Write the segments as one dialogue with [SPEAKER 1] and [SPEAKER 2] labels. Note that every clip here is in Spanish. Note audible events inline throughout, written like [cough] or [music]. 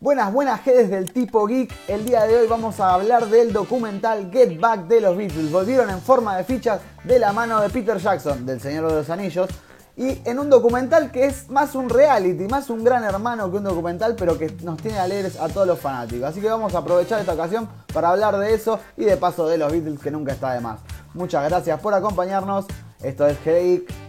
[SPEAKER 1] Buenas, buenas G's del tipo geek. El día de hoy vamos a hablar del documental Get Back de los Beatles. Volvieron en forma de fichas de la mano de Peter Jackson, del Señor de los Anillos. Y en un documental que es más un reality, más un gran hermano que un documental, pero que nos tiene alegres a todos los fanáticos. Así que vamos a aprovechar esta ocasión para hablar de eso y de paso de los Beatles, que nunca está de más. Muchas gracias por acompañarnos. Esto es Geek.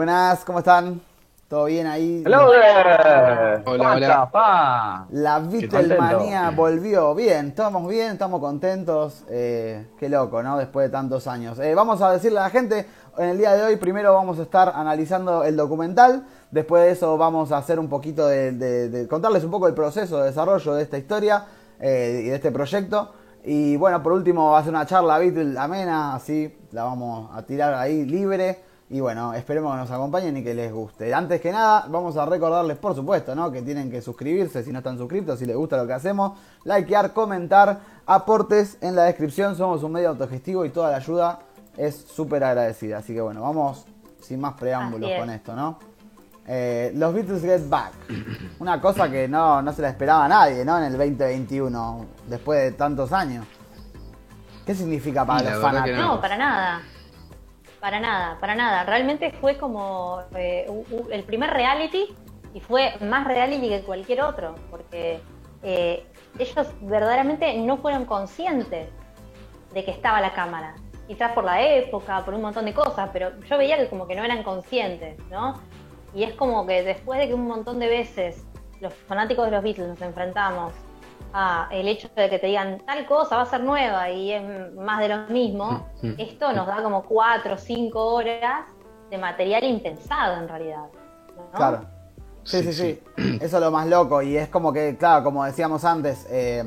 [SPEAKER 1] Buenas, ¿cómo están? ¿Todo bien ahí?
[SPEAKER 2] Hello there.
[SPEAKER 3] Hola, hola.
[SPEAKER 2] Pa?
[SPEAKER 1] La Beatlemanía volvió. Bien, estamos bien, estamos contentos. Eh, qué loco, ¿no? Después de tantos años. Eh, vamos a decirle a la gente, en el día de hoy primero vamos a estar analizando el documental. Después de eso vamos a hacer un poquito de, de- de contarles un poco el proceso de desarrollo de esta historia eh, y de este proyecto. Y bueno, por último va a ser una charla Beatle amena, así la vamos a tirar ahí libre. Y bueno, esperemos que nos acompañen y que les guste. Antes que nada, vamos a recordarles, por supuesto, ¿no? Que tienen que suscribirse si no están suscritos, si les gusta lo que hacemos, likear, comentar, aportes en la descripción. Somos un medio autogestivo y toda la ayuda es súper agradecida. Así que bueno, vamos sin más preámbulos
[SPEAKER 4] es.
[SPEAKER 1] con esto, ¿no? Eh, los Beatles Get Back. Una cosa que no, no se la esperaba a nadie, ¿no? En el 2021, después de tantos años. ¿Qué significa para
[SPEAKER 3] la
[SPEAKER 1] los fanáticos?
[SPEAKER 4] No, para nada. Para nada, para nada. Realmente fue como eh, el primer reality y fue más reality que cualquier otro, porque eh, ellos verdaderamente no fueron conscientes de que estaba la cámara. Quizás por la época, por un montón de cosas, pero yo veía que como que no eran conscientes, ¿no? Y es como que después de que un montón de veces los fanáticos de los Beatles nos enfrentamos a el hecho de que te digan tal cosa va a ser nueva y es más de lo mismo,
[SPEAKER 3] Mm, mm.
[SPEAKER 4] esto nos da como cuatro o cinco horas de material impensado en realidad. ¿no?
[SPEAKER 1] Claro. Sí, sí, sí, Eso es lo más loco. Y es como que, claro, como decíamos antes, eh,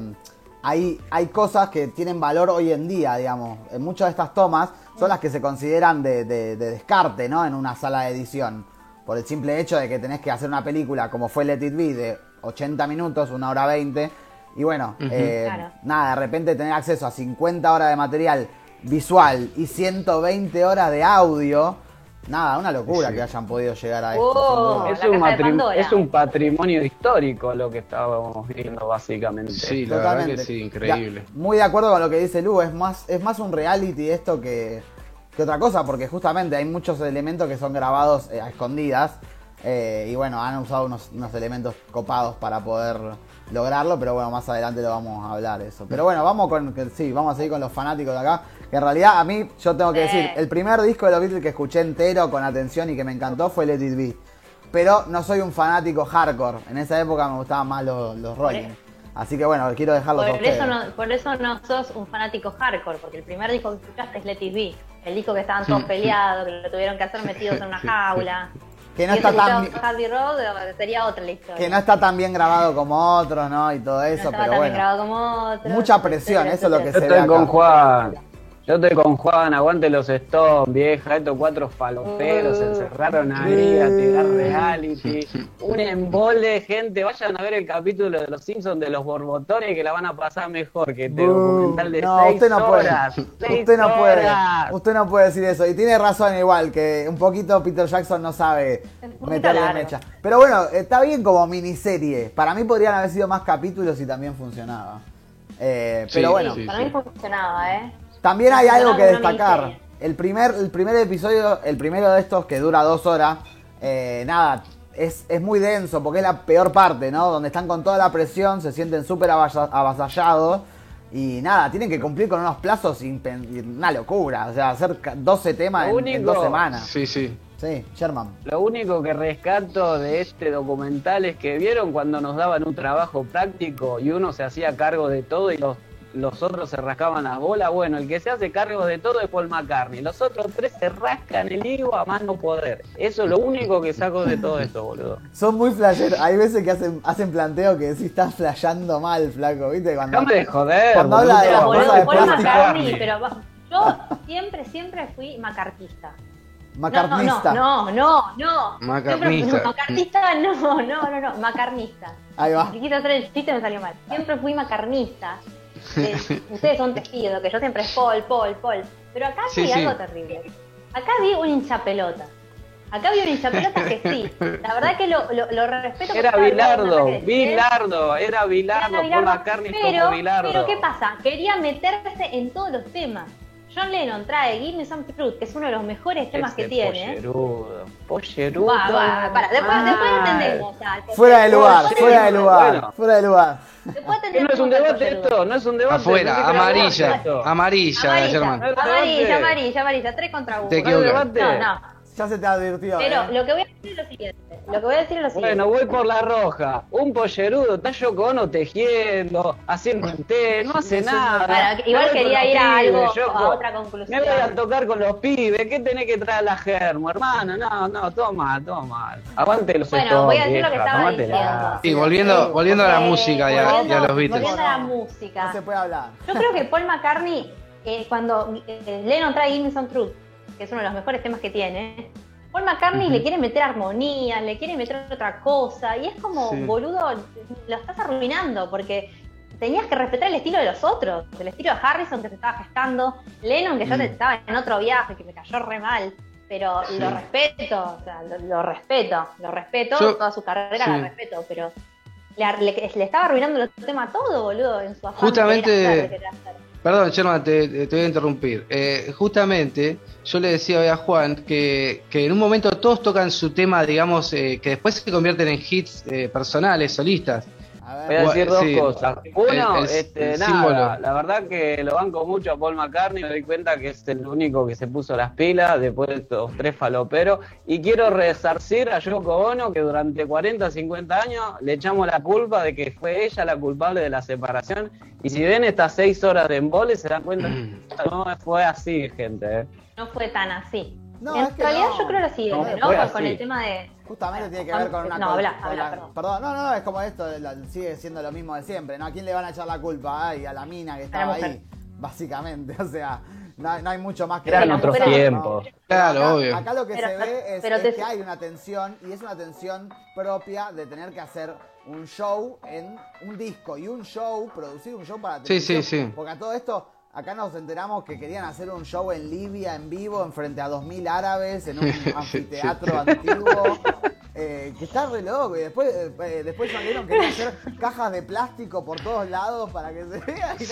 [SPEAKER 1] hay, hay cosas que tienen valor hoy en día, digamos. En muchas de estas tomas son las que se consideran de, de- de descarte, ¿no? En una sala de edición. Por el simple hecho de que tenés que hacer una película como fue Let It Be de 80 minutos, una hora 20. Y bueno, eh,
[SPEAKER 4] Claro.
[SPEAKER 1] nada, de repente tener acceso a 50 horas de material visual y 120 horas de audio. Nada, una locura
[SPEAKER 3] Sí.
[SPEAKER 1] que hayan podido llegar a esto.
[SPEAKER 4] Oh,
[SPEAKER 1] duda.
[SPEAKER 2] Es un, es un patrimonio histórico lo que estábamos viendo básicamente.
[SPEAKER 3] Sí, la verdad que sí, increíble.
[SPEAKER 1] Ya, muy de acuerdo con lo que dice Lu, es más, es más un reality esto que, que otra cosa, porque justamente hay muchos elementos que son grabados eh, a escondidas. eh, y bueno, han usado unos, unos elementos copados para poder lograrlo, pero bueno, más adelante lo vamos a hablar eso. Pero bueno, vamos con, que- sí, vamos a seguir con los fanáticos de acá. Que en realidad a mí, yo tengo que
[SPEAKER 4] Sí.
[SPEAKER 1] decir, el primer disco de los Beatles que escuché entero con atención y que me encantó fue Let It Be. Pero no soy un fanático hardcore. En esa época me gustaban más los, los Rolling. Así que bueno, quiero dejarlos a
[SPEAKER 4] Por eso, no, por eso no sos un fanático hardcore, porque el primer disco que escuchaste es Let It Be. El disco que estaban todos peleados, que lo tuvieron que hacer metidos [laughs] en una jaula. [laughs]
[SPEAKER 1] Que no
[SPEAKER 4] si
[SPEAKER 1] está tan
[SPEAKER 4] escuchado Abbey Road, sería otra la historia.
[SPEAKER 1] que no está tan bien grabado como otros, ¿no? Y todo eso, pero
[SPEAKER 4] tan bien
[SPEAKER 1] bueno.
[SPEAKER 4] grabado como otros,
[SPEAKER 1] Mucha presión,
[SPEAKER 4] etcétera,
[SPEAKER 1] eso es lo que se
[SPEAKER 2] estoy
[SPEAKER 1] ve
[SPEAKER 2] con
[SPEAKER 1] acá.
[SPEAKER 2] Juan. Yo estoy con Juan, aguante los Stones, vieja, estos cuatro faloperos se encerraron ahí a tirar reality. Un embole, gente, vayan a ver el capítulo de los Simpsons de los borbotones que la van a pasar mejor que este documental de
[SPEAKER 1] no,
[SPEAKER 2] seis
[SPEAKER 1] usted no puede.
[SPEAKER 2] horas.
[SPEAKER 1] Usted no puede. Usted no puede decir eso. Y tiene razón igual, que un poquito Peter Jackson no sabe meterle
[SPEAKER 4] largo.
[SPEAKER 1] mecha. Pero bueno, está bien como miniserie. Para mí podrían haber sido más capítulos y también funcionaba. Eh,
[SPEAKER 3] Sí,
[SPEAKER 1] pero bueno,
[SPEAKER 3] sí.
[SPEAKER 4] Para mí funcionaba, ¿eh?
[SPEAKER 1] También hay algo que destacar. El primer, el primer episodio, el primero de estos que dura dos horas, eh, nada, es, es muy denso porque es la peor parte, ¿no? Donde están con toda la presión, se sienten súper avasa- avasallados y nada, tienen que cumplir con unos plazos impen- una locura. O sea, hacer ca- 12 temas en, en dos semanas.
[SPEAKER 3] Sí, sí.
[SPEAKER 1] Sí, Sherman.
[SPEAKER 2] Lo único que rescato de este documental es que vieron cuando nos daban un trabajo práctico y uno se hacía cargo de todo y los, los otros se rascaban las bolas. Bueno, el que se hace cargo de todo es Paul McCartney. Los otros tres se rascan el higo a más no poder. Eso es lo único que saco de todo esto, boludo.
[SPEAKER 1] Son muy flasheros. Hay veces que hacen, hacen planteo que sí estás flasheando mal, flaco, ¿viste? Cuando,
[SPEAKER 2] de joder.
[SPEAKER 1] Cuando
[SPEAKER 2] boludo.
[SPEAKER 1] habla de las
[SPEAKER 4] boludo,
[SPEAKER 1] cosas de
[SPEAKER 4] Paul. McCartney, pero yo siempre, siempre fui macartista.
[SPEAKER 1] macarnista.
[SPEAKER 4] No, no, no, no.
[SPEAKER 3] Macarnista.
[SPEAKER 4] No, no, no, no, macarnista.
[SPEAKER 1] Ahí va.
[SPEAKER 4] Si quise hacer el chiste me salió mal. Siempre fui macarnista. Eh, ustedes son testigos, que yo siempre es Paul, Paul, Paul. Pero acá
[SPEAKER 3] Sí,
[SPEAKER 4] vi
[SPEAKER 3] sí.
[SPEAKER 4] algo terrible. Acá vi un hinchapelota. Acá había un hinchapelota que sí. La verdad que lo, lo, lo respeto.
[SPEAKER 2] Era Bilardo, Bilardo, era Bilardo, Paul McCartney
[SPEAKER 4] pero,
[SPEAKER 2] como Bilardo.
[SPEAKER 4] Pero ¿qué pasa? Quería meterse en todos los temas. John Lennon trae Give Me Some Truth, que es uno de los mejores temas que tiene.
[SPEAKER 2] Pollerudo, pollerudo.
[SPEAKER 4] Va, va, para, después, después atendemos.
[SPEAKER 1] fuera de lugar, fuera de lugar, fuera de lugar.
[SPEAKER 2] no es un debate esto, no es un debate.
[SPEAKER 3] Afuera, amarilla, amarilla,
[SPEAKER 4] amarilla, amarilla, amarilla, amarilla, tres contra uno.
[SPEAKER 3] No,
[SPEAKER 4] no.
[SPEAKER 1] Ya se te advirtió.
[SPEAKER 4] Pero ¿eh? lo que voy a decir es lo siguiente. Lo que voy a decir es lo siguiente.
[SPEAKER 2] Bueno, voy por la roja. Un pollerudo, está Yoko tejiendo, haciendo un té, no hace nada.
[SPEAKER 4] igual quería ir a algo, a otra conclusión.
[SPEAKER 2] Me voy a tocar con los pibes. ¿Qué tenés que traer a la germo, hermano? No, no, toma, toma. Aguante los
[SPEAKER 4] Bueno, voy a decir lo que estaba diciendo.
[SPEAKER 3] Sí, volviendo, volviendo a la música y a, los Beatles.
[SPEAKER 4] Volviendo a la música.
[SPEAKER 1] No se puede hablar.
[SPEAKER 4] Yo creo que Paul McCartney, eh, cuando eh, Lennon trae Give Me Some Truth, que es uno de los mejores temas que tiene, Paul McCartney le quiere meter armonía, le quiere meter otra cosa, y es como, boludo, lo estás arruinando, porque tenías que respetar el estilo de los otros, el estilo de Harrison que se estaba gestando, Lennon que ya mm. estaba en otro viaje, que me cayó re mal, pero lo respeto, o sea, lo, respeto, lo respeto, toda su carrera la respeto, pero le, estaba arruinando el tema todo, boludo, en su afán
[SPEAKER 3] Justamente... Perdón, Sherman, te, voy a interrumpir. Eh, justamente, yo le decía a Juan que, que, en un momento todos tocan su tema, digamos, eh, que después se convierten en hits eh, personales, solistas.
[SPEAKER 2] Voy a decir dos cosas. Uno, este, nada, la verdad que lo banco mucho a Paul McCartney, me doy cuenta que es el único que se puso las pilas después de estos tres faloperos. Y quiero resarcir a Yoko Ono, que durante 40, 50 años le echamos la culpa de que fue ella la culpable de la separación. Y si ven estas seis horas de embole, se dan cuenta que no fue así, gente.
[SPEAKER 4] ¿eh? No fue tan así. No, en realidad yo creo lo siguiente, ¿no? Con el tema de...
[SPEAKER 1] Justamente tiene que ver con una...
[SPEAKER 4] No, habla, habla, perdón.
[SPEAKER 1] Perdón, no, no, es como esto, sigue siendo lo mismo de siempre, ¿no? ¿A quién le van a echar la culpa? Ay, a la mina que estaba ahí, básicamente, [laughs] o sea... No, hay mucho más que
[SPEAKER 2] Eran otros tiempos.
[SPEAKER 3] Claro,
[SPEAKER 1] acá,
[SPEAKER 3] obvio.
[SPEAKER 1] Acá lo que se ve es, que hay una tensión y es una tensión propia de tener que hacer un show en un disco y un show, producir un show para.
[SPEAKER 3] Sí, sí, sí.
[SPEAKER 1] Porque a todo esto Acá nos enteramos que querían hacer un show en Libia en vivo, en frente a 2.000 árabes, en un [laughs] anfiteatro antiguo. Eh, que está re loco. Y después, eh, eh, después salieron que hacer cajas de plástico por todos lados para que se vea. Y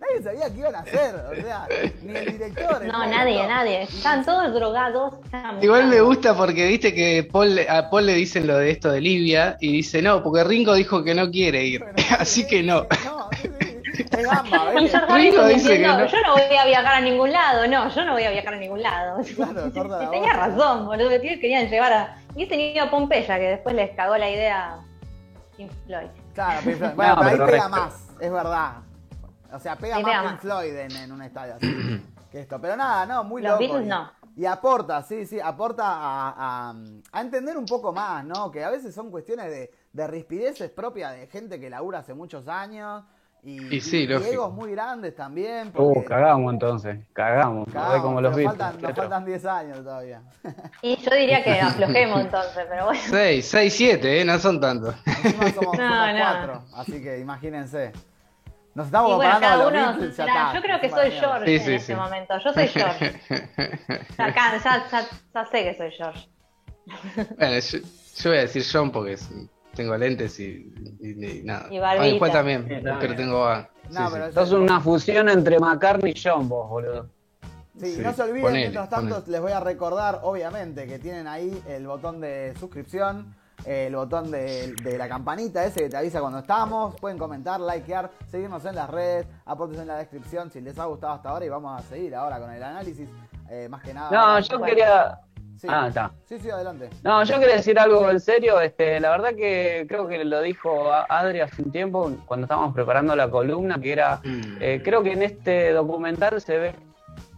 [SPEAKER 1] nadie, sabía qué iban a hacer. O sea, ni el director.
[SPEAKER 4] No, nadie, nadie. Están todos drogados.
[SPEAKER 3] Igual me gusta porque viste que Paul, a Paul le dicen lo de esto de Libia y dice no, porque Ringo dijo que no quiere ir. [laughs] Así que no. no
[SPEAKER 4] yo no voy a viajar a ningún lado, no, yo no voy a viajar a ningún lado. [laughs] tenía razón, boludo, querían llevar a... Y tenía a Pompeya, que después les cagó la idea Pink Floyd.
[SPEAKER 1] Claro, Pink Floyd. [laughs] Bueno, pero ahí pega más, es verdad. O sea, pega más Pink Floyd en, un estadio así [clears throat] que esto. Pero nada, no, muy
[SPEAKER 4] Los
[SPEAKER 1] loco.
[SPEAKER 4] Beatles no.
[SPEAKER 1] Y aporta, sí, sí, aporta a, a, a, entender un poco más, ¿no? Que a veces son cuestiones de, de rispideces propias de gente que labura hace muchos años y,
[SPEAKER 3] sí,
[SPEAKER 1] egos muy grandes también.
[SPEAKER 2] Uh, cagamos entonces, cagamos. cagamos como los
[SPEAKER 1] faltan, nos faltan 10 años todavía.
[SPEAKER 4] Y yo diría que [laughs] aflojemos entonces, pero bueno.
[SPEAKER 3] 6, 6, 7, ¿eh? no son tantos. [laughs]
[SPEAKER 1] Somos, no, no. cuatro, así que imagínate. Nos estamos y bueno,
[SPEAKER 4] cada uno, yo creo que soy George sí, sí, en este momento. Yo soy George. [laughs] ya, ya, ya, sé que soy George.
[SPEAKER 3] bueno, yo, yo, voy a decir John porque es tengo lentes y, nada.
[SPEAKER 4] Y barbita.
[SPEAKER 3] también, pero tengo...
[SPEAKER 2] no, pero sí, una fusión entre McCartney y John, vos, boludo.
[SPEAKER 1] Sí, no se olviden, mientras tanto, les voy a recordar, obviamente, que tienen ahí el botón de suscripción, el botón de, la campanita ese que te avisa cuando estamos. Pueden comentar, likear, seguirnos en las redes, aportes en la descripción si les ha gustado hasta ahora y vamos a seguir ahora con el análisis. Eh, más que nada.
[SPEAKER 2] No, yo quería,
[SPEAKER 1] Sí. Ah, está. Sí, sí, adelante.
[SPEAKER 2] No, yo quería decir algo en serio. Este, la verdad que creo que lo dijo Adri hace un tiempo cuando estábamos preparando la columna, que era, mm. eh, creo que en este documental se ve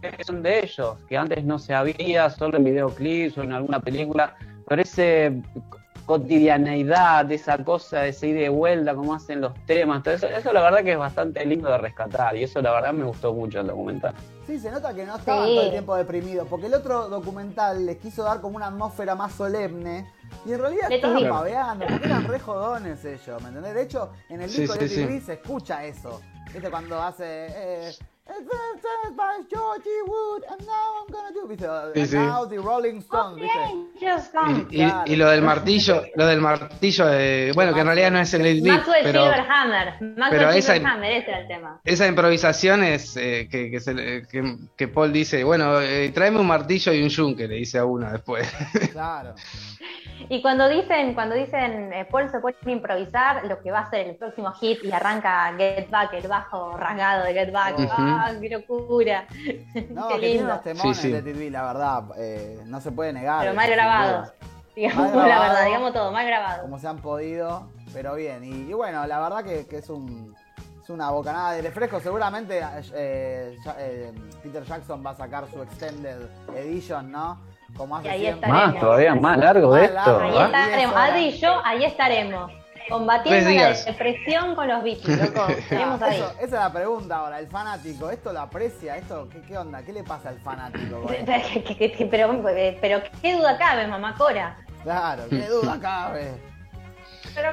[SPEAKER 2] que son de ellos, que antes no se había, solo en videoclips o en alguna película, pero ese cotidianeidad, esa cosa, ese ida de vuelta, cómo hacen los temas, todo eso, eso la verdad que es bastante lindo de rescatar y eso la verdad me gustó mucho el documental.
[SPEAKER 1] Sí, se nota que no estaban todo el tiempo deprimidos, porque el otro documental les quiso dar como una atmósfera más solemne y en realidad estaban babeando, porque eran re jodones ellos, ¿me entendés? De hecho, en el disco de sí, se escucha eso. ¿Viste? Cuando hace... Eh, Georgie Wood, and now I'm gonna do. ¿Viste? Now the Rolling Stones,
[SPEAKER 3] Y, y, lo del martillo, lo del martillo, de, bueno, que en realidad no es el lead
[SPEAKER 4] Maxwell
[SPEAKER 3] pero,
[SPEAKER 4] Silverhammer. Maxwell pero esa, Silverhammer, ese era el tema.
[SPEAKER 3] Esa improvisación es eh, que, que, se, que, que, Paul dice, bueno, eh, tráeme un martillo y un yunque, le dice a uno después. [laughs]
[SPEAKER 1] Claro.
[SPEAKER 4] Y cuando dicen, cuando dicen eh, Paul se puede improvisar lo que va a ser el próximo hit y arranca Get Back, el bajo rasgado de Get Back, ¡ah, qué locura! [laughs]
[SPEAKER 1] No, qué que lindo. tiene temones de TV, la verdad, eh, no se puede negar.
[SPEAKER 4] Pero mal grabados, digamos la verdad, digamos todo, mal grabado.
[SPEAKER 1] Como se han podido, pero bien. Y, bueno, la verdad que, es un es una bocanada de refresco. Seguramente eh, eh, Peter Jackson va a sacar su Extended Edition, ¿no? Como hace siempre.
[SPEAKER 2] Más, todavía más largo de esto.
[SPEAKER 4] Ahí estaremos, Adri y yo, ahí estaremos. Combatiendo la depresión con los Beatles, loco. [laughs] ahí.
[SPEAKER 1] esa es la pregunta ahora, el fanático, ¿esto lo aprecia? ¿Esto qué, qué onda? ¿Qué le pasa al fanático? [laughs]
[SPEAKER 4] pero, pero, ¿qué duda cabe, mamá Cora?
[SPEAKER 1] Claro, ¿qué [laughs] duda cabe?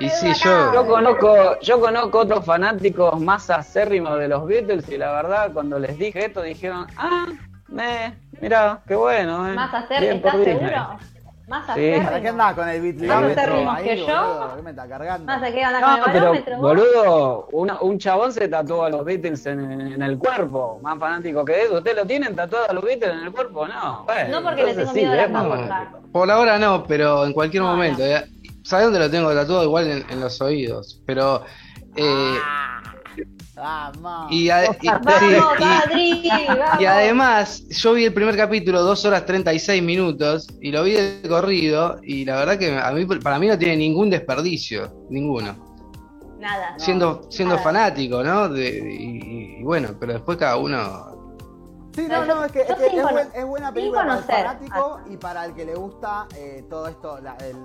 [SPEAKER 2] y sí, yo... yo conozco, yo conozco otros fanáticos más acérrimos de los Beatles y la verdad cuando les dije esto dijeron, ah, me, mira, qué bueno. Eh.
[SPEAKER 4] Más acérrimo, ¿estás seguro? Más acérrimo. Sí. ¿Para
[SPEAKER 1] qué andás con el
[SPEAKER 4] bitlómetro ahí, que yo?
[SPEAKER 1] ¿Qué me está cargando?
[SPEAKER 4] Más que andás no, con el
[SPEAKER 2] barómetro. Boludo, una, un chabón se tatuó a los Beatles en, en, el cuerpo. Más fanático que eso. ¿Usted lo tienen tatuado a los Beatles en el cuerpo? No.
[SPEAKER 4] Bueno, no porque le tengo miedo a la
[SPEAKER 3] Por ahora no, pero en cualquier momento. Eh. ¿Sabes dónde lo tengo tatuado? Igual en, en los oídos. Pero. Eh, ah. Y, además, yo vi el primer capítulo, 2 horas 36 minutos, y lo vi de corrido, y la verdad que a mí, para mí no tiene ningún desperdicio, ninguno.
[SPEAKER 4] Nada.
[SPEAKER 3] Siendo, siendo fanático, ¿no? y, bueno, pero después cada uno
[SPEAKER 1] Sí, no, no, es que, es, buena película para el fanático y para el que le gusta eh, todo esto, el,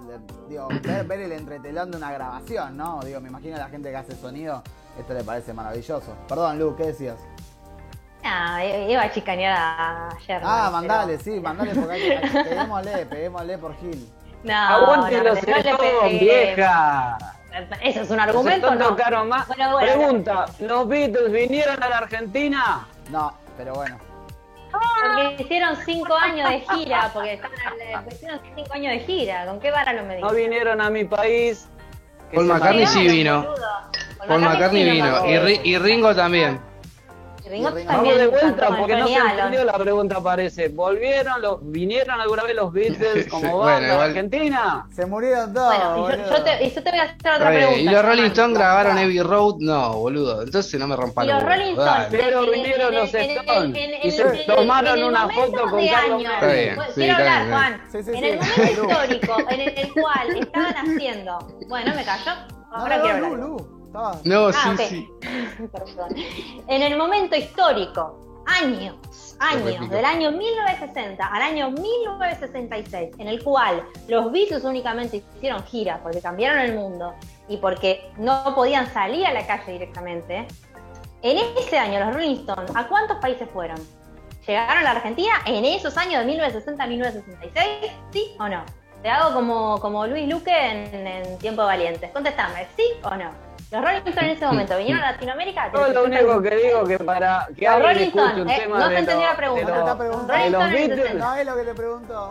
[SPEAKER 1] digo, ver, el entretelón de una grabación, ¿no? Digo, me imagino a la gente que hace sonido, esto le parece maravilloso. Perdón, Lu, ¿qué decías?
[SPEAKER 4] Ah, iba a chicanear a Sherman.
[SPEAKER 1] Ah, mandale, sí, mandale, porque hay, [laughs] peguémosle, peguémosle por Gil.
[SPEAKER 2] No, Aguante no, los no vieja.
[SPEAKER 4] Eso es un argumento, ¿no?
[SPEAKER 2] Más. Pregunta, ¿los Beatles vinieron a la Argentina?
[SPEAKER 1] No, pero bueno.
[SPEAKER 4] Porque hicieron cinco años de gira, porque están, hicieron cinco años de gira. ¿Con qué vara lo medís?
[SPEAKER 2] No vinieron a mi país.
[SPEAKER 3] Paul McCartney sí vino. Paul McCartney vino. Y, Ringo también.
[SPEAKER 2] Vamos de vuelta porque no se entendió la pregunta parece. ¿Volvieron, los, vinieron alguna vez los [laughs] Beatles como banda Argentina?
[SPEAKER 1] Se murieron todos.
[SPEAKER 4] Bueno, y yo, te, y yo te voy a hacer otra pregunta.
[SPEAKER 3] ¿Y los Rolling Stones grabaron Abbey Road? No, boludo. Entonces no me rompan
[SPEAKER 4] los Rolling Stones.
[SPEAKER 2] Pero vinieron los Stones y se tomaron una foto con Carlos
[SPEAKER 4] Quiero hablar, Juan. En el momento histórico en el cual estaban haciendo. Bueno, me callo. Ahora quiero hablar.
[SPEAKER 3] No, ah, sí, sí. [laughs]
[SPEAKER 4] En el momento histórico, años, años, del año 1960 al año 1966, en el cual los Beatles únicamente hicieron gira porque cambiaron el mundo y porque no podían salir a la calle directamente, en ese año los Rolling Stones, ¿a cuántos países fueron? ¿Llegaron a la Argentina en esos años de 1960 a 1966? ¿Sí o no? Te hago como, como Luis Luque en, en Tiempo Valiente. Contestame, ¿sí o no? Los Rolling Stones en ese momento vinieron a Latinoamérica.
[SPEAKER 2] Yo lo único que digo que para que los alguien escuche un
[SPEAKER 4] eh,
[SPEAKER 2] tema
[SPEAKER 4] no
[SPEAKER 2] te
[SPEAKER 4] entendí la pregunta.
[SPEAKER 1] No,
[SPEAKER 4] de
[SPEAKER 1] los Beatles. No es lo que te pregunto.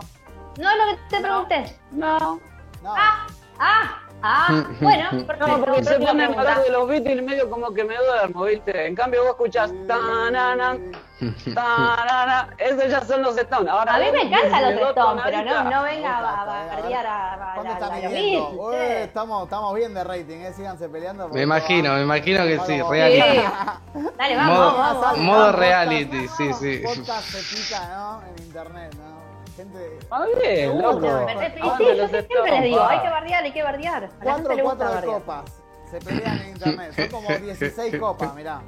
[SPEAKER 4] No es lo que te pregunté.
[SPEAKER 2] No.
[SPEAKER 1] no.
[SPEAKER 4] Ah, ah. Ah, [laughs] bueno,
[SPEAKER 2] No, porque se ponen a hablar de los Beatles medio como que me duermo, ¿viste? En cambio vos escuchás tanana, tanana, esos ya son los Stones. Ahora,
[SPEAKER 4] a mí me encantan los Stones, pero no, no venga a bardear a, a,
[SPEAKER 1] los Beatles. Estamos, estamos bien de rating, ¿eh? Síganse peleando.
[SPEAKER 3] Me imagino, me imagino que sí, reality.
[SPEAKER 4] Dale, vamos, modo, vamos, vamos,
[SPEAKER 3] Modo reality, sí, sí.
[SPEAKER 1] Podcast se pica, ¿no? En internet, ¿no? Gente.
[SPEAKER 2] Ah, bien, loco.
[SPEAKER 4] Sí, yo siempre les digo, hay que bardear, hay que bardear.
[SPEAKER 1] Cuatro, cuatro de copas. Se pelean en internet. Son como [laughs] 16 copas, mirá.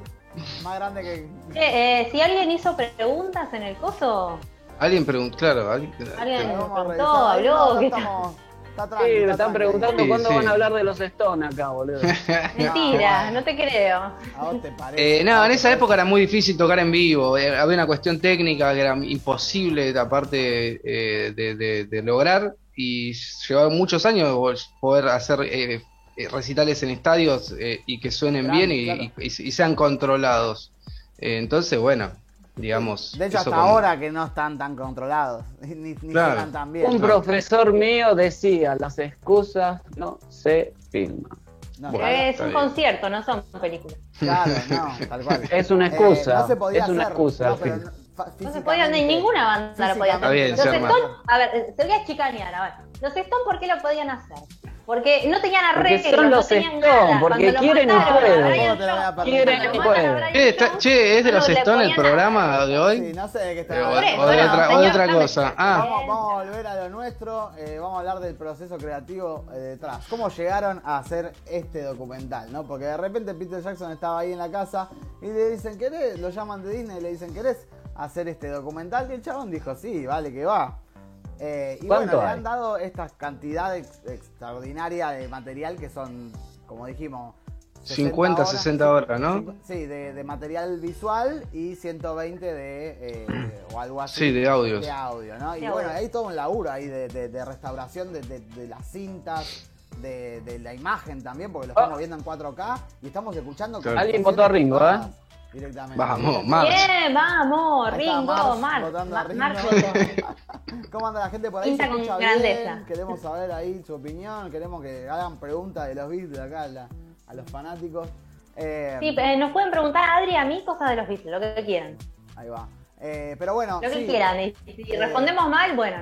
[SPEAKER 1] Más grande que.
[SPEAKER 4] Eh, eh, si alguien hizo preguntas en el coso.
[SPEAKER 3] Alguien preguntó, claro. Alguien,
[SPEAKER 4] alguien preguntó, habló.
[SPEAKER 1] Estamos,
[SPEAKER 2] sí, me están preguntando cuándo van a hablar de los Stones acá, boludo. [laughs]
[SPEAKER 4] Mentira, no te creo.
[SPEAKER 1] ¿A vos te parece?
[SPEAKER 3] Eh, no, en esa época era muy difícil tocar en vivo. Eh, había una cuestión técnica que era imposible, aparte eh, de, lograr. Y llevaba muchos años poder hacer recitales en estadios y que suenen bien y, sean controlados. entonces, bueno, digamos.
[SPEAKER 1] De hecho, hasta ahora que no están tan controlados, [laughs] ni, ni están tan bien.
[SPEAKER 2] Un profesor mío decía, las excusas no se filman.
[SPEAKER 4] es un concierto, no son películas. Claro,
[SPEAKER 2] no, tal cual. Es una excusa. Eh, es una excusa.
[SPEAKER 4] No se podía, ni ninguna banda lo podía hacer. Los Stones, a ver, se voy a chicanear, a ver. Los Stones, ¿por qué lo podían hacer? Porque no tenían arreglos, no tenían nada.
[SPEAKER 2] Porque quieren y pueden. Quieren y pueden.
[SPEAKER 3] Che, ¿es de los Stones el programa de hoy? Sí,
[SPEAKER 1] no sé de qué está
[SPEAKER 3] hablando. O, de otra, o de otra cosa.
[SPEAKER 1] Ah. Vamos, a volver a lo nuestro. Eh, vamos a hablar del proceso creativo eh, detrás. ¿Cómo llegaron a hacer este documental? ¿no? Porque de repente Peter Jackson estaba ahí en la casa y le dicen, ¿querés? Lo llaman de Disney y le dicen, ¿querés hacer este documental? Y el chabón dijo, sí, vale que va. Eh, y bueno, le han dado esta cantidad extraordinaria de material que son, como dijimos,
[SPEAKER 3] 50, 60 horas, ¿no?
[SPEAKER 1] Sí, de, material visual y 120 de, eh, o algo así.
[SPEAKER 3] Sí, de audios.
[SPEAKER 1] De audio, ¿no? Y bueno, hay todo un laburo ahí de, restauración de, las cintas, de, la imagen también, porque lo estamos ah. viendo en 4K y estamos escuchando...
[SPEAKER 2] Alguien votó a Ringo, ¿eh?
[SPEAKER 1] Directamente.
[SPEAKER 3] Vamos, March.
[SPEAKER 4] Bien, vamos, Ringo, March. [laughs]
[SPEAKER 1] ¿Cómo anda la gente por ahí?
[SPEAKER 4] Escucha bien.
[SPEAKER 1] Queremos saber ahí su opinión, queremos que hagan preguntas de los Beatles acá a, los fanáticos.
[SPEAKER 4] Eh, sí, eh, nos pueden preguntar a Adri a mí cosas de los Beatles, lo que quieran.
[SPEAKER 1] Ahí va. Eh, pero bueno.
[SPEAKER 4] Lo que quieran. Y si respondemos mal, bueno.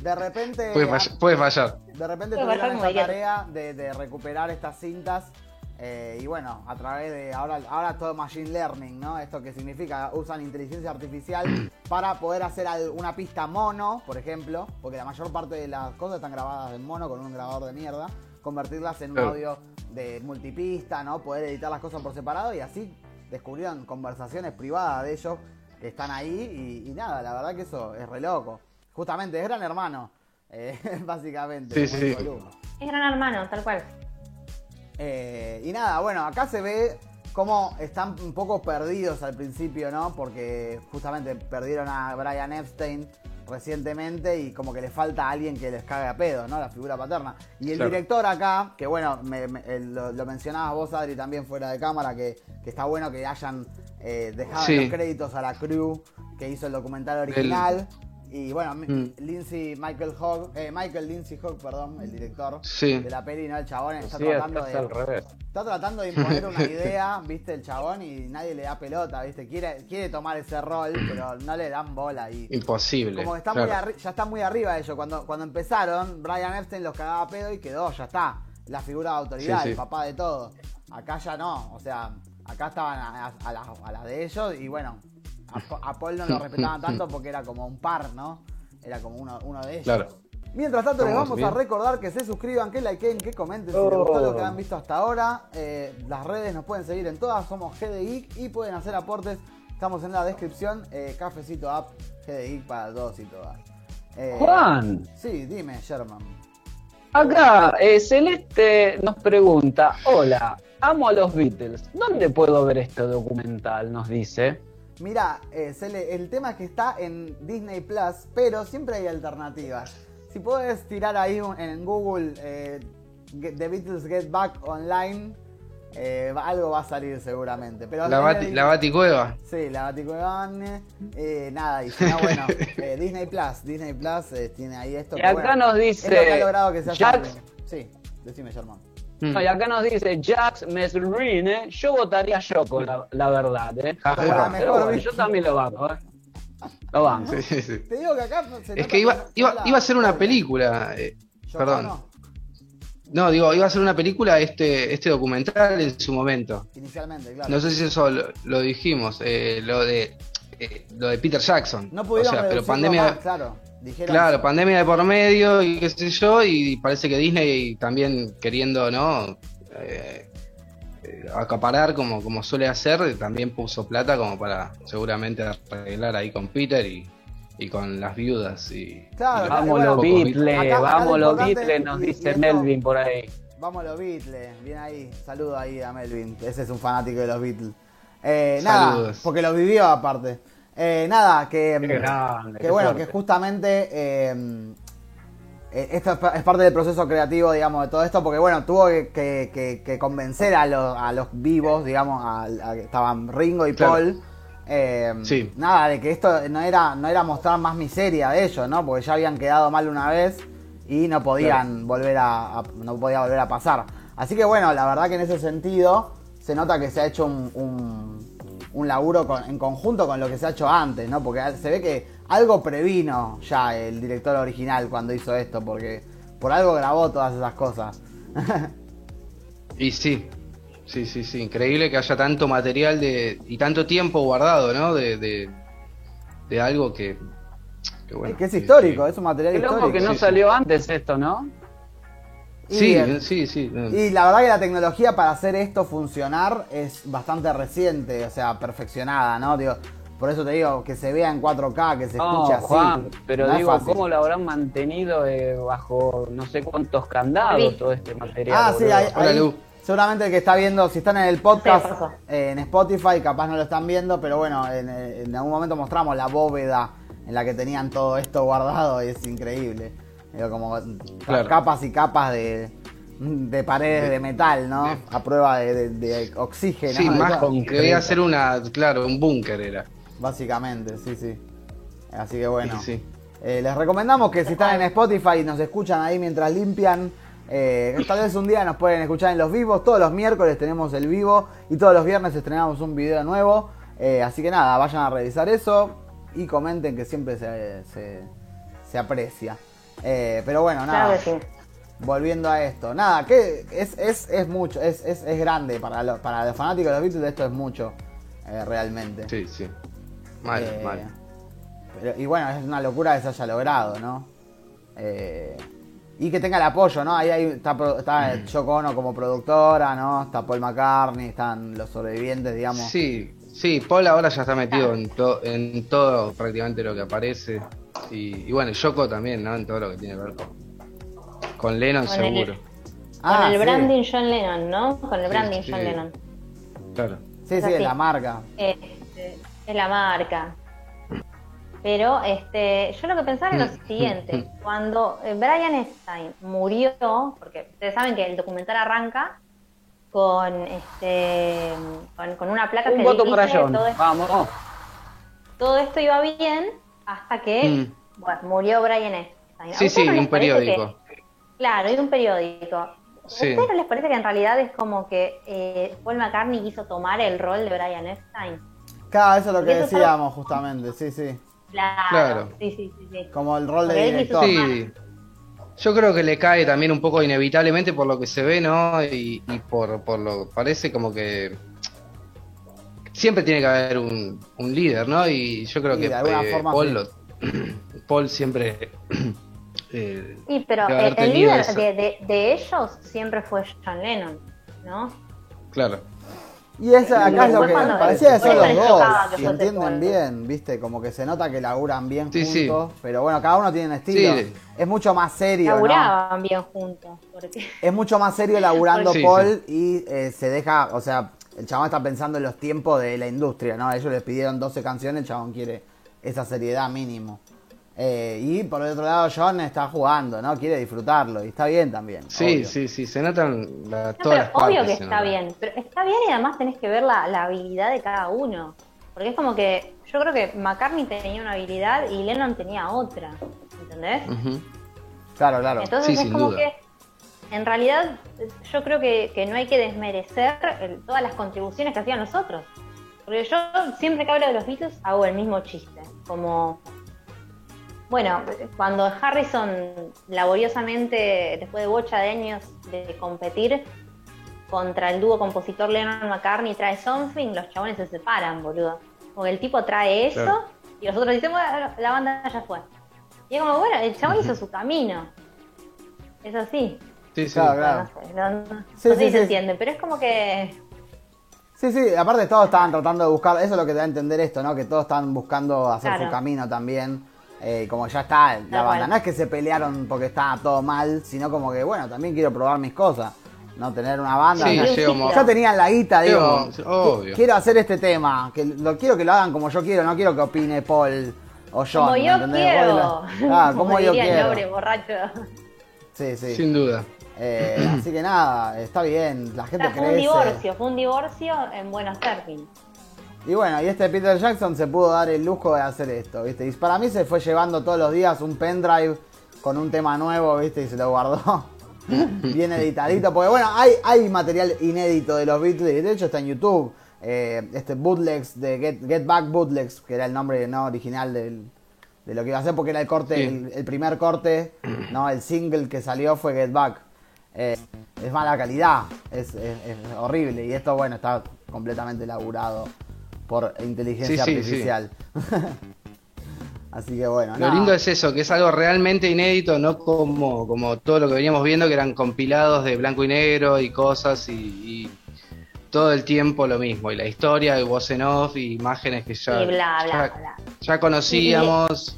[SPEAKER 1] De repente.
[SPEAKER 3] Puede, fallar.
[SPEAKER 1] De repente tuvieron esa tarea de, de recuperar estas cintas eh, y bueno, a través de ahora, ahora todo machine learning, ¿no? Esto que significa usan inteligencia artificial [clears throat] para poder hacer una pista mono, por ejemplo, porque la mayor parte de las cosas están grabadas en mono con un grabador de mierda, convertirlas en un audio de multipista, ¿no? Poder editar las cosas por separado y así descubrieron conversaciones privadas de ellos que están ahí y, nada, la verdad que eso es re loco. Justamente es Gran Hermano, eh, [laughs] básicamente.
[SPEAKER 3] Sí, sí.
[SPEAKER 4] Es Gran Hermano, tal cual.
[SPEAKER 1] Eh, y nada, bueno, acá se ve cómo están un poco perdidos al principio, ¿no? Porque justamente perdieron a Brian Epstein recientemente y como que le falta a alguien que les cague a pedo, ¿no? La figura paterna. Y el director acá, que bueno, lo, mencionabas vos, Adri, también fuera de cámara, que, está bueno que hayan eh, dejado los créditos a la crew que hizo el documental original. Y bueno, mm. Lindsay Michael Hogg, eh, Michael Lindsay Hogg, perdón, el director de la peli, ¿no? El chabón está tratando de. Está tratando de imponer una [laughs] idea, viste, el chabón, y nadie le da pelota, viste. Quiere, quiere tomar ese rol, pero no le dan bola. Y,
[SPEAKER 3] Imposible.
[SPEAKER 1] Como que está muy ya está muy arriba de ellos. Cuando, cuando empezaron, Brian Epstein los cagaba pedo y quedó, ya está. La figura de autoridad, el papá de todo. Acá ya no, o sea, acá estaban a, a las de ellos y bueno, a, Paul no lo [laughs] respetaban tanto porque era como un par, ¿no? Era como uno, uno de ellos. Mientras tanto, les vamos a recordar que se suscriban, que likeen, que comenten si les gustó lo que han visto hasta ahora. Eh, las redes nos pueden seguir en todas, somos GDI y pueden hacer aportes. Estamos en la descripción, eh, Cafecito App, GDI para todos y todas.
[SPEAKER 2] Eh, Juan.
[SPEAKER 1] Sí, dime, Sherman.
[SPEAKER 2] Acá, Celeste nos pregunta, hola, amo a los Beatles. ¿Dónde puedo ver este documental? Nos dice.
[SPEAKER 1] Mira, eh, el tema es que está en Disney Plus, pero siempre hay alternativas. Si puedes tirar ahí en Google eh, The Beatles Get Back Online, eh, algo va a salir seguramente. Pero
[SPEAKER 3] la, bati, la Baticueva.
[SPEAKER 1] Sí, la Baticueva. Eh, nada, y no, bueno, [laughs] Disney Plus. Disney Plus tiene ahí esto.
[SPEAKER 2] Y acá nos dice.
[SPEAKER 1] que ha logrado que se Sí, decime, Germán.
[SPEAKER 2] Mm. y acá nos dice Jax Mesrine, yo votaría Yoko, la, la verdad, ¿eh? Ah, yo también lo banco, ¿eh? Lo banco.
[SPEAKER 3] Sí, sí. Te digo que acá se Es que iba, iba, iba, a ser una película. Eh, perdón. No. no. digo, iba a ser una película este, este documental en su momento.
[SPEAKER 1] Inicialmente, claro.
[SPEAKER 3] No sé si eso lo, dijimos, eh, lo de eh, lo de Peter Jackson.
[SPEAKER 1] No pudieron o sea, pero pandemia. claro
[SPEAKER 3] claro, pandemia de por medio y qué sé yo, y parece que Disney también queriendo, ¿no? Eh, eh, acaparar como, como suele hacer, también puso plata como para seguramente arreglar ahí con Peter y, con las viudas. y,
[SPEAKER 2] Vamos los Beatles, vamos los Beatles, nos dice Melvin por ahí.
[SPEAKER 1] Vamos los Beatles, bien ahí, saludo ahí a Melvin, ese es un fanático de los Beatles. Eh, nada, porque lo vivió aparte. Eh, nada, que, que bueno, que justamente eh, eh, esto es parte del proceso creativo, digamos, de todo esto, porque bueno, tuvo que, convencer a los, a los vivos, digamos, a, estaban Ringo y Paul. Eh, sí. Nada, de que esto no era, no era mostrar más miseria de ellos, ¿no? Porque ya habían quedado mal una vez y no podían volver a, no podía volver a pasar. Así que bueno, la verdad que en ese sentido se nota que se ha hecho un, un, laburo en conjunto con lo que se ha hecho antes, ¿no? Porque se ve que algo previno ya el director original cuando hizo esto, porque por algo grabó todas esas cosas. [laughs]
[SPEAKER 3] y sí, sí, sí, sí, increíble que haya tanto material de y tanto tiempo guardado, ¿no? De, de, algo que,
[SPEAKER 1] que, bueno, es que es histórico, es un material Qué histórico.
[SPEAKER 2] que no salió antes esto, ¿no?
[SPEAKER 3] Sí, sí, sí.
[SPEAKER 1] Y la verdad que la tecnología para hacer esto funcionar es bastante reciente, o sea, perfeccionada, ¿no? Digo, por eso te digo, que se vea en 4K, que se escuche así. Juan,
[SPEAKER 2] pero digo, ¿cómo lo habrán mantenido eh, bajo no sé cuántos candados todo este material?
[SPEAKER 1] Ah, sí, ahí, seguramente el que está viendo, si están en el podcast, eh, en Spotify, capaz no lo están viendo, pero bueno, en, algún momento mostramos la bóveda en la que tenían todo esto guardado y es increíble. Digo, como capas y capas de, de paredes de, metal, ¿no? A prueba de, oxígeno.
[SPEAKER 3] Sí, más con quería hacer una, claro, un búnker era.
[SPEAKER 1] Básicamente, sí, sí. Así que bueno. Eh, les recomendamos que si están en Spotify y nos escuchan ahí mientras limpian, eh, tal vez un día nos pueden escuchar en los vivos. Todos los miércoles tenemos el vivo y todos los viernes estrenamos un video nuevo. Eh, así que nada, vayan a revisar eso y comenten que siempre se, se, aprecia. Pero bueno, nada. Volviendo a esto, nada, que es, es, es mucho, es, es, es grande para, para los fanáticos de los Beatles, esto es mucho, realmente.
[SPEAKER 3] Sí, sí. Mal, eh, mal.
[SPEAKER 1] y bueno, es una locura que se haya logrado, ¿no? Eh, y que tenga el apoyo, ¿no? Ahí, está, está mm. como productora, ¿no? Está Paul McCartney, están los sobrevivientes, digamos.
[SPEAKER 3] Sí, sí, Paul ahora ya está metido en, en todo prácticamente lo que aparece. Y, bueno, Yoko también, ¿no? En todo lo que tiene que ver con, con Lennon, seguro.
[SPEAKER 4] con el ah, branding John Lennon, ¿no? Con el branding John Lennon.
[SPEAKER 3] Claro.
[SPEAKER 1] Sí, sí, la marca.
[SPEAKER 4] Es la marca. Pero este, yo lo que pensaba era lo mm. siguiente, [laughs] cuando eh, Brian Stein murió, porque ustedes saben que el documental arranca con este con, una placa que
[SPEAKER 2] voto dice todo esto,
[SPEAKER 4] Vamos. todo esto iba bien hasta que mm. bueno, murió Brian Stein.
[SPEAKER 3] Sí, sí, un periódico.
[SPEAKER 4] claro, y un periódico. ¿A ustedes no les parece que en realidad es como que eh, Paul McCartney quiso tomar el rol de Brian Epstein?
[SPEAKER 1] Claro, eso es lo que decíamos justamente, sí,
[SPEAKER 4] sí. Claro, Sí, sí, sí,
[SPEAKER 1] Como el rol de director. Sí.
[SPEAKER 3] Yo creo que le cae también un poco inevitablemente por lo que se ve, ¿no? Y, por, por lo parece como que siempre tiene que haber un, un líder, ¿no? Y yo creo que eh, Paul, [clears throat] Paul siempre [clears throat]
[SPEAKER 4] eh, sí, pero el, líder de, de, de, ellos siempre fue John Lennon, ¿no?
[SPEAKER 3] Claro.
[SPEAKER 1] Y esa, acá es lo que parecía que son los dos, y entienden bien, viste, como que se nota que laburan bien juntos, pero bueno, cada uno tiene un estilo. Es mucho más serio.
[SPEAKER 4] Laburaban bien juntos.
[SPEAKER 1] Es mucho más serio laburando Paul y eh, se deja, o sea, el chabón está pensando en los tiempos de la industria, ¿no? Ellos les pidieron 12 canciones, el chabón quiere esa seriedad mínimo. Eh, y por el otro lado, John está jugando, ¿no? Quiere disfrutarlo y está bien también.
[SPEAKER 3] Sí, sí, sí, se notan todas las
[SPEAKER 4] Obvio que está bien, pero está bien y además tenés que ver la, habilidad de cada uno. Porque es como que yo creo que McCartney tenía una habilidad y Lennon tenía otra, ¿entendés?
[SPEAKER 1] Claro, claro.
[SPEAKER 4] Entonces es como que en realidad yo creo que, no hay que desmerecer todas las contribuciones que hacían nosotros. Porque yo siempre que hablo de los Beatles hago el mismo chiste, como bueno, cuando Harrison laboriosamente, después de bocha de años de competir contra el dúo compositor Lennon McCartney trae Something, los chabones se separan, boludo. Porque el tipo trae eso y los otros dicen, bueno, la banda ya fue. Y es como, bueno, el chabón hizo su camino. Es así.
[SPEAKER 3] Sí, sí, claro,
[SPEAKER 4] No, sé si se entiende, pero es como que
[SPEAKER 1] Sí, sí, aparte todos estaban tratando de buscar, eso es lo que te da a entender esto, ¿no? Que todos estaban buscando hacer su camino también. Eh, como ya está la banda. No es que se pelearon porque estaba todo mal, sino como que, bueno, también quiero probar mis cosas. No tener una banda. Sí, Yo tenía la guita, digo, quiero hacer este tema, que lo quiero que lo hagan como yo quiero, no quiero que opine Paul o John.
[SPEAKER 4] Como yo quiero.
[SPEAKER 1] Ah, como, yo quiero.
[SPEAKER 4] El borracho.
[SPEAKER 1] Sí, sí.
[SPEAKER 3] Sin duda.
[SPEAKER 1] Eh, [clears throat] así que nada, está bien, la gente crece.
[SPEAKER 4] Fue un divorcio, fue un divorcio en buenos términos.
[SPEAKER 1] Y bueno, y este Peter Jackson se pudo dar el lujo de hacer esto, ¿viste? Y para mí se fue llevando todos los días un pendrive con un tema nuevo, ¿viste? Y se lo guardó [laughs] bien editadito. Porque bueno, hay, hay material inédito de los Beatles, de hecho está en YouTube. Eh, este bootlegs de Get, Back Bootlegs, que era el nombre no original del, de lo que iba a hacer, porque era el corte, el, primer corte, no, el single que salió fue Get Back. Eh, es mala calidad, es, horrible. Y esto, bueno, está completamente elaborado por inteligencia artificial. [laughs] Así que bueno.
[SPEAKER 3] Lo lindo es eso, que es algo realmente inédito, no como, como todo lo que veníamos viendo, que eran compilados de blanco y negro y cosas y, todo el tiempo lo mismo. Y la historia, y voz en off, y imágenes que ya, ya, conocíamos.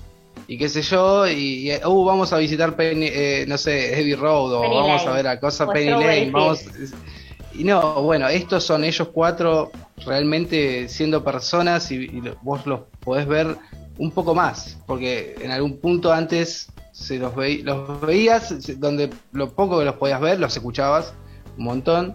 [SPEAKER 3] Y qué sé yo, y, uh, vamos a visitar Penny, eh, no sé, Heavy Road, o vamos a ver a cosa Penny Lane, vamos, y no, bueno, estos son ellos cuatro realmente siendo personas y, vos los podés ver un poco más, porque en algún punto antes se los, los veías, donde lo poco que los podías ver, los escuchabas un montón,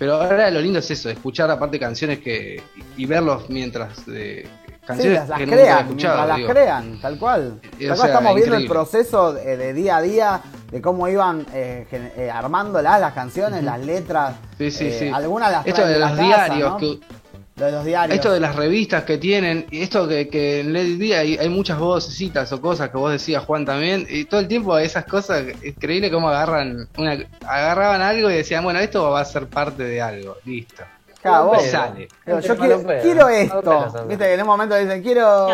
[SPEAKER 3] pero ahora lo lindo es eso, escuchar aparte canciones que y verlos mientras
[SPEAKER 1] canciones sí, las, crean, las crean, tal cual. estamos viendo el proceso de, día a día de cómo iban eh, eh, armándolas las canciones, las letras.
[SPEAKER 3] Sí, sí,
[SPEAKER 1] eh,
[SPEAKER 3] sí.
[SPEAKER 1] Algunas las
[SPEAKER 3] Esto de los diarios que
[SPEAKER 1] de los diarios.
[SPEAKER 3] Esto de las revistas que tienen, esto que, que en el día hay, hay, muchas vocecitas o cosas que vos decías, Juan, también, y todo el tiempo esas cosas, es increíble cómo agarran, una, agarraban algo y decían, bueno, esto va a ser parte de algo, listo.
[SPEAKER 1] Claro, vos, sale. yo quiero, esto. Viste que en un momento dicen, quiero,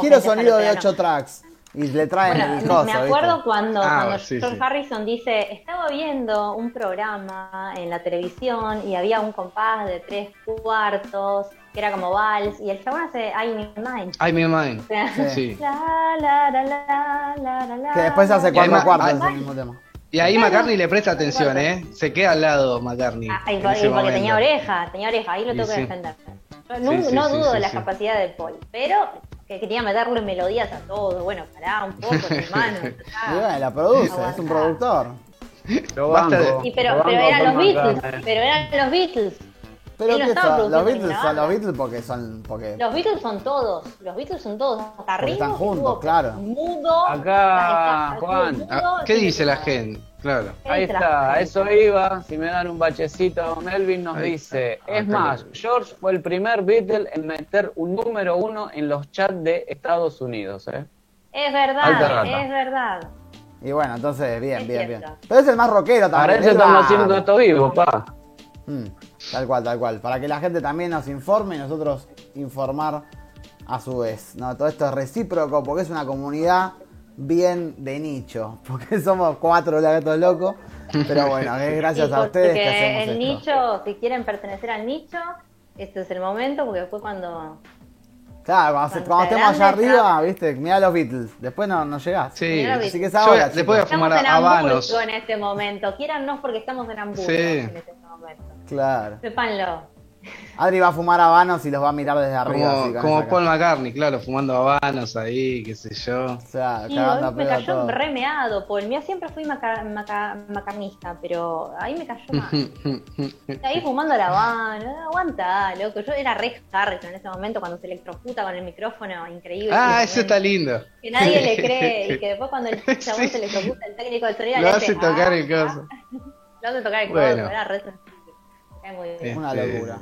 [SPEAKER 1] quiero sonido de 8 tracks. Y le traen el coso,
[SPEAKER 4] Me acuerdo cuando, ah, cuando George Harrison dice, estaba viendo un programa en la televisión y había un compás de tres cuartos, que era como vals, y el chabón hace I Me Mind.
[SPEAKER 3] I Me Mind, sí.
[SPEAKER 1] que después hace cuatro cuartos el mismo tema.
[SPEAKER 3] Y ahí McCartney le presta atención, ¿eh? Se queda al lado McCartney.
[SPEAKER 4] Ah, porque tenía oreja, tenía oreja, ahí lo tengo que defender. no, no dudo de la capacidad de Paul, pero que quería meterle melodías a todo. Bueno, pará un poco, [laughs] hermano.
[SPEAKER 1] y bueno, la produce, es un productor.
[SPEAKER 4] y pero, pero eran los Beatles, pero eran los Beatles.
[SPEAKER 1] Pero qué son? Los Beatles son los Beatles porque son porque
[SPEAKER 4] los Beatles son todos, los Beatles son todos arriba.
[SPEAKER 1] Están juntos, claro.
[SPEAKER 4] Mudo.
[SPEAKER 2] Acá, Juan.
[SPEAKER 3] Ah, ¿Qué dice la gente? Claro.
[SPEAKER 2] Ahí está, a eso iba. Si me dan un bachecito, Melvin nos dice: Es más, George fue el primer Beatle en meter un número uno en los chats de Estados Unidos. ¿eh?
[SPEAKER 4] Es verdad, es verdad.
[SPEAKER 1] Y bueno, entonces, bien, bien, bien. Pero es el más rockero también.
[SPEAKER 2] Para eso estamos haciendo esto vivo, pa.
[SPEAKER 1] Mm, tal cual, tal cual. Para que la gente también nos informe y nosotros informar a su vez. ¿no? Todo esto es recíproco porque es una comunidad bien de nicho, [laughs] porque somos cuatro gatos locos, pero bueno, es gracias a ustedes que hacemos
[SPEAKER 4] el nicho, si quieren pertenecer al nicho, este es el momento, porque después cuando...
[SPEAKER 1] Claro, cuando, estemos allá arriba, viste, mira los Beatles, después no, no llegás.
[SPEAKER 3] Sí, así que es ahora. después a fumar
[SPEAKER 4] estamos en habanos. en este momento, quierannos porque estamos en Hamburgo sí. en este momento.
[SPEAKER 1] Claro.
[SPEAKER 4] Sépanlo.
[SPEAKER 1] Adri va a fumar habanos y los va a mirar desde arriba.
[SPEAKER 3] Como, Paul McCartney, claro, fumando habanos ahí, qué sé yo.
[SPEAKER 1] O sea,
[SPEAKER 4] me cayó remeado, Paul. Mira, siempre fui macarnista, pero ahí me cayó mal. [laughs] ahí fumando la habano, aguanta, loco. Yo era re Harrison en ese momento cuando se electrocuta con el micrófono, increíble.
[SPEAKER 3] Ah, eso está lindo.
[SPEAKER 4] Que nadie le [laughs] cree y que después cuando el chabón se electrocuta, el técnico de sonido
[SPEAKER 3] le hace tocar el ah, coso. [laughs]
[SPEAKER 4] Lo hace tocar el coso, era re es
[SPEAKER 1] una locura.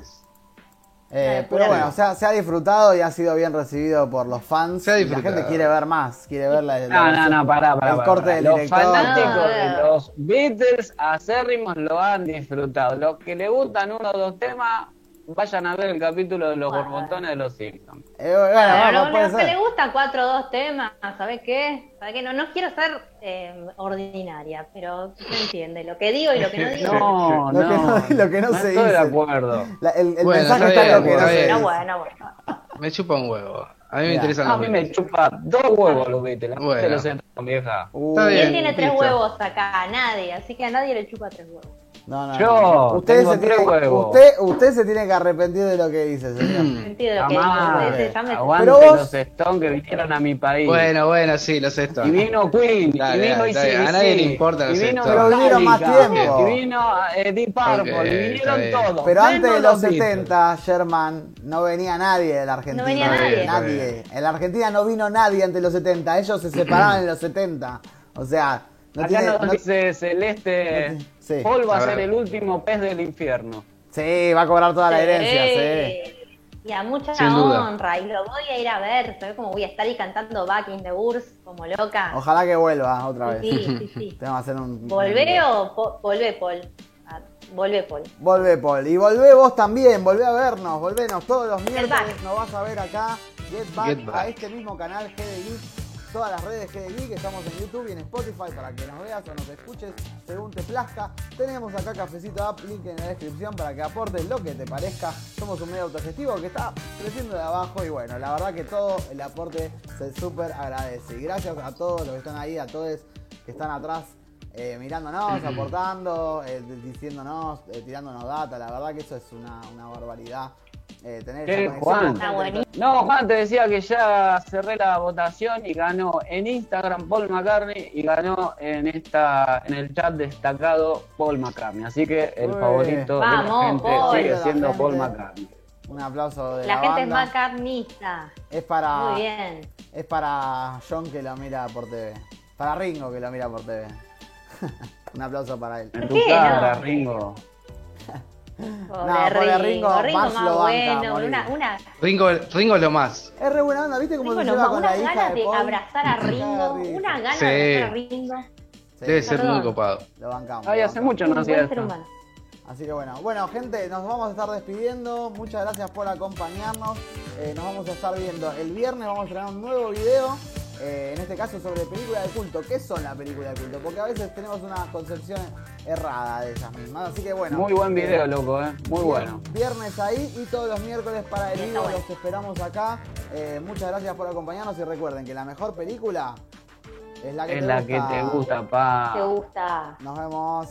[SPEAKER 1] Eh, pero bueno, se ha disfrutado y ha sido bien recibido por los fans. la gente quiere ver más, quiere ver la,
[SPEAKER 2] no, no, no, pará, pará,
[SPEAKER 1] el corte del
[SPEAKER 2] Los fanáticos de los Beatles acérrimos lo han disfrutado. Los que le gustan uno o dos temas, vayan a ver el capítulo de los borbotones de los Simpsons.
[SPEAKER 1] Eh, bueno,
[SPEAKER 4] bueno, que le gusta cuatro o dos temas, ¿sabes qué? ¿Sabes qué? No, no quiero ser eh, ordinaria, pero se entiende lo que digo y lo que no [laughs] digo.
[SPEAKER 2] No, no,
[SPEAKER 1] lo que no, se dice.
[SPEAKER 2] Estoy de acuerdo.
[SPEAKER 1] el, el mensaje está, en lo que no se dice.
[SPEAKER 4] Bueno, bueno.
[SPEAKER 3] Me chupa un huevo. A mí me interesa
[SPEAKER 2] A mí me chupa dos huevos los Beatles. Bueno. Te lo siento, vieja.
[SPEAKER 4] Uh, ¿Quién tiene tres huevos acá? Nadie. Así que a nadie le chupa tres huevos.
[SPEAKER 1] No, no,
[SPEAKER 2] Yo
[SPEAKER 1] usted
[SPEAKER 2] tengo
[SPEAKER 1] se tiene. Usted, usted se tiene que arrepentir de lo que dice, señor.
[SPEAKER 4] Sentido de lo que
[SPEAKER 2] Jamás.
[SPEAKER 4] me-
[SPEAKER 2] Aguante
[SPEAKER 1] Pero vos-
[SPEAKER 2] los Stones que vinieron a mi país.
[SPEAKER 3] Bueno, bueno, sí, lo sé esto.
[SPEAKER 2] Y vino Queen,
[SPEAKER 3] Dale,
[SPEAKER 2] y vino
[SPEAKER 3] dale, bien. A nadie le importa los
[SPEAKER 2] vino
[SPEAKER 3] Stones.
[SPEAKER 1] Pero vinieron más tiempo.
[SPEAKER 2] Y vino eh, Deep Purple,
[SPEAKER 3] Ok,
[SPEAKER 2] y vinieron todos.
[SPEAKER 1] Pero antes de los
[SPEAKER 2] Beatles.
[SPEAKER 1] 70, Sherman, no venía nadie de la Argentina.
[SPEAKER 4] No venía nadie.
[SPEAKER 1] Nadie. En la Argentina no vino nadie antes de los 70. Ellos se separaron en los 70. O sea, no
[SPEAKER 2] Acá
[SPEAKER 1] tiene.
[SPEAKER 2] nos
[SPEAKER 1] no-
[SPEAKER 2] dice Celeste,
[SPEAKER 1] no ti- sí.
[SPEAKER 2] Paul va a ser el último pez del infierno.
[SPEAKER 1] Sí, va a cobrar toda la herencia, sí.
[SPEAKER 4] Sí. Y a mucha
[SPEAKER 3] Sin duda.
[SPEAKER 4] honra, y lo voy a ir a ver, ¿sabes cómo voy a estar ahí cantando Back in the Woods como loca?
[SPEAKER 1] Ojalá que vuelva otra vez.
[SPEAKER 4] Sí, sí, [laughs] sí.
[SPEAKER 1] Tenemos que hacer un.
[SPEAKER 4] ¿Volvé o po- volvé, Paul? Ah, volvé, Paul.
[SPEAKER 1] Volvé, Paul. Y volvé vos también, volvé a vernos, volvenos todos los miércoles.
[SPEAKER 4] back.
[SPEAKER 1] Nos vas a ver acá. Get back,
[SPEAKER 3] Get back.
[SPEAKER 1] a este mismo canal GD Geek. Todas las redes Geek. Estamos en YouTube y en Spotify para que nos veas o nos escuches según te plazca. Tenemos acá Cafecito App, link en la descripción para que aportes lo que te parezca. Somos un medio autogestivo que está creciendo de abajo y bueno, la verdad que todo el aporte se súper agradece. Y gracias a todos los que están ahí, a todos que están atrás eh, mirándonos, aportando, eh, diciéndonos, eh, tirándonos data. La verdad que eso es una, una barbaridad. Eh, tener
[SPEAKER 2] ¿Qué,
[SPEAKER 1] esa conexión
[SPEAKER 2] Juan? No, Juan te decía que ya cerré la votación y ganó en Instagram Paul McCartney y ganó en esta en el chat destacado Paul McCartney. Así que el favorito de la gente
[SPEAKER 4] Paul.
[SPEAKER 2] sigue siendo
[SPEAKER 1] gente.
[SPEAKER 2] Paul McCartney.
[SPEAKER 1] Un aplauso de
[SPEAKER 4] La
[SPEAKER 1] la,
[SPEAKER 4] gente es
[SPEAKER 1] banda.
[SPEAKER 4] macarnista.
[SPEAKER 1] Es para,
[SPEAKER 4] Muy bien.
[SPEAKER 1] es para John que lo mira por TV. Para Ringo que lo mira por TV. [laughs] Un aplauso para él.
[SPEAKER 2] En
[SPEAKER 4] ¿Por
[SPEAKER 2] tu
[SPEAKER 4] qué
[SPEAKER 2] cara,
[SPEAKER 4] no?
[SPEAKER 2] Ringo. [laughs]
[SPEAKER 4] Pobre
[SPEAKER 1] No, pobre
[SPEAKER 4] Ringo,
[SPEAKER 1] Ringo, más
[SPEAKER 4] más,
[SPEAKER 1] lo banca,
[SPEAKER 4] bueno, una, una,
[SPEAKER 3] Ringo, Ringo es lo más.
[SPEAKER 1] Es re buena onda, ¿viste cómo
[SPEAKER 4] Ringo
[SPEAKER 1] se
[SPEAKER 4] no,
[SPEAKER 1] lleva con
[SPEAKER 4] unas
[SPEAKER 1] la hija
[SPEAKER 4] ganas
[SPEAKER 1] de
[SPEAKER 4] de abrazar a [laughs] Ringo, una gana
[SPEAKER 3] Sí.
[SPEAKER 4] de abrazar a Ringo.
[SPEAKER 1] Sí,
[SPEAKER 3] Debe ser muy copado.
[SPEAKER 1] Lo bancamos.
[SPEAKER 2] Ay,
[SPEAKER 1] lo
[SPEAKER 2] hace mucho no hacía esto.
[SPEAKER 4] humano.
[SPEAKER 1] Así que bueno, bueno gente, nos vamos a estar despidiendo. Muchas gracias por acompañarnos. Eh, nos vamos a estar viendo el viernes. Vamos a estrenar un nuevo video. Eh, en este caso sobre películas de culto. ¿Qué son las películas de culto? Porque a veces tenemos una concepción errada de esas mismas. Así que bueno.
[SPEAKER 2] Muy buen video,
[SPEAKER 1] eh,
[SPEAKER 2] loco, eh. Muy bueno.
[SPEAKER 1] Viernes ahí y todos los miércoles para el vivo los esperamos acá. Eh, muchas gracias por acompañarnos y recuerden que la mejor película es la que
[SPEAKER 2] Es
[SPEAKER 1] te
[SPEAKER 2] la
[SPEAKER 1] gusta.
[SPEAKER 2] que te gusta, pa.
[SPEAKER 4] Te gusta.
[SPEAKER 1] Nos vemos.